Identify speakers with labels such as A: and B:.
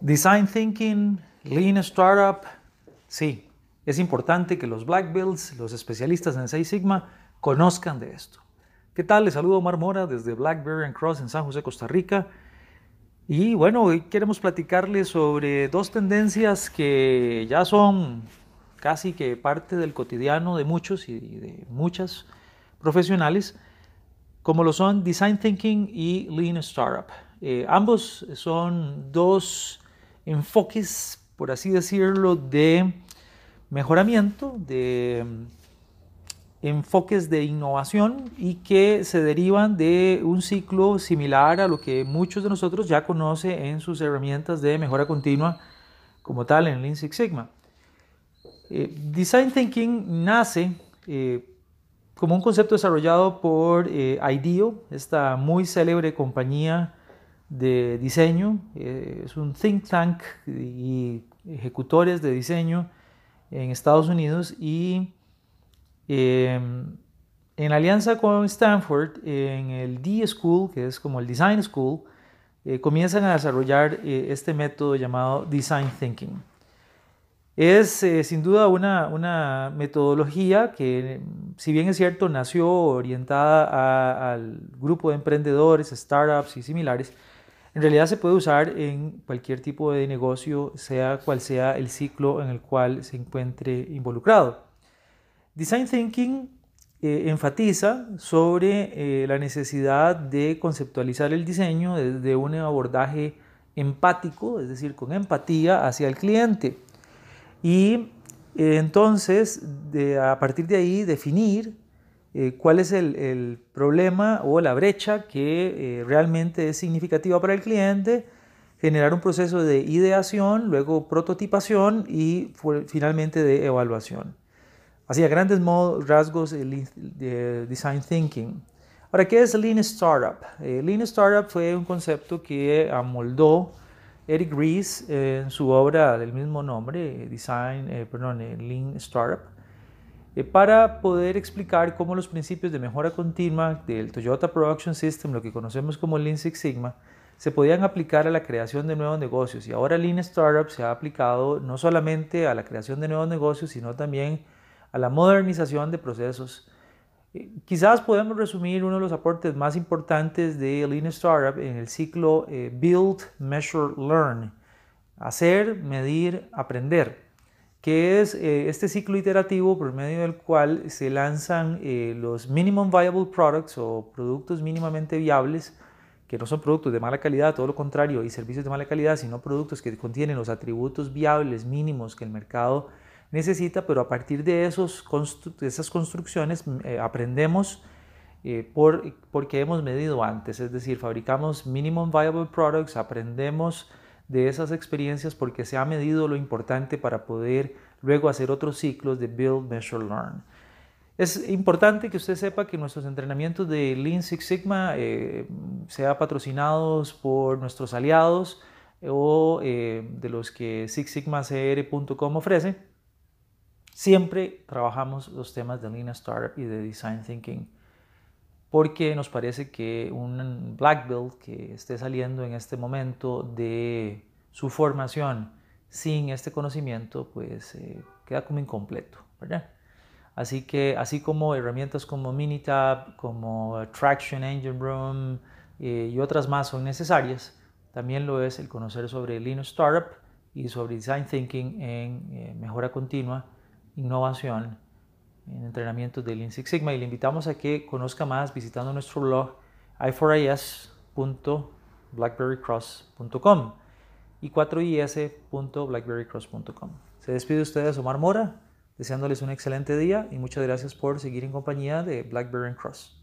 A: Design Thinking, Lean Startup, sí, es importante que los Black Belts, los especialistas en Six Sigma, conozcan de esto. ¿Qué tal? Les saludo Omar Mora desde Blackberry and Cross en San José, Costa Rica. Y bueno, hoy queremos platicarles sobre dos tendencias que ya son casi que parte del cotidiano de muchos y de muchas profesionales, como lo son Design Thinking y Lean Startup. Eh, ambos son dos enfoques, por así decirlo, de mejoramiento, de mm, enfoques de innovación y que se derivan de un ciclo similar a lo que muchos de nosotros ya conocen en sus herramientas de mejora continua como tal en Lean Six Sigma. Eh, Design Thinking nace eh, como un concepto desarrollado por eh, IDEO, esta muy célebre compañía de diseño, eh, es un think tank y ejecutores de diseño en Estados Unidos y em, en alianza con Stanford, en el D-School, que es como el Design School, eh, comienzan a desarrollar eh, este método llamado Design Thinking. Es sin duda una, una, metodología que, si bien es cierto, nació orientada al grupo de emprendedores, startups y similares, en realidad se puede usar en cualquier tipo de negocio, sea cual sea el ciclo en el cual se encuentre involucrado. Design Thinking eh, enfatiza sobre eh, la necesidad de conceptualizar el diseño desde un abordaje empático, es decir, con empatía hacia el cliente. Y eh, entonces, a partir de ahí, definir eh, cuál es el, problema o la brecha que eh, realmente es significativa para el cliente, generar un proceso de ideación, luego prototipación y finalmente de evaluación. Así a grandes rasgos el de design thinking. Ahora, ¿qué es Lean Startup? Eh, Lean Startup fue un concepto que amoldó Eric Ries en su obra del mismo nombre, Design, perdón, Lean Startup eh, para poder explicar cómo los principios de mejora continua del Toyota Production System, lo que conocemos como Lean Six Sigma, se podían aplicar a la creación de nuevos negocios. Y ahora Lean Startup se ha aplicado no solamente a la creación de nuevos negocios, sino también a la modernización de procesos. Eh, quizás podemos resumir uno de los aportes más importantes de Lean Startup en el ciclo eh, Build, Measure, Learn. Hacer, medir, aprender que es eh, este ciclo iterativo por medio del cual se lanzan eh, los minimum viable products o productos mínimamente viables, que no son productos de mala calidad, todo lo contrario, y servicios de mala calidad, sino productos que contienen los atributos viables mínimos que el mercado necesita, pero a partir de, esos esas construcciones eh, aprendemos por, porque hemos medido antes, es decir, fabricamos minimum viable products, aprendemos de esas experiencias porque se ha medido lo importante para poder luego hacer otros ciclos de Build, Measure, Learn. Es importante que usted sepa que nuestros entrenamientos de Lean Six Sigma eh, sean patrocinados por nuestros aliados o eh, de los que SixSigmaCR.com ofrece. Siempre trabajamos los temas de Lean Startup y de Design Thinking porque nos parece que un black belt que esté saliendo en este momento de su formación sin este conocimiento, pues eh, queda como incompleto, ¿verdad? Así que, así como herramientas como Minitab, como Traction Engine Room eh, y otras más son necesarias, también lo es el conocer sobre Linux Startup y sobre Design Thinking en eh, mejora continua, innovación en entrenamientos de Lean Sigma y le invitamos a que conozca más visitando nuestro blog i4is.blackberrycross.com y 4is.blackberrycross.com. Se despide ustedes Omar Mora, deseándoles un excelente día y muchas gracias por seguir en compañía de Blackberry Cross.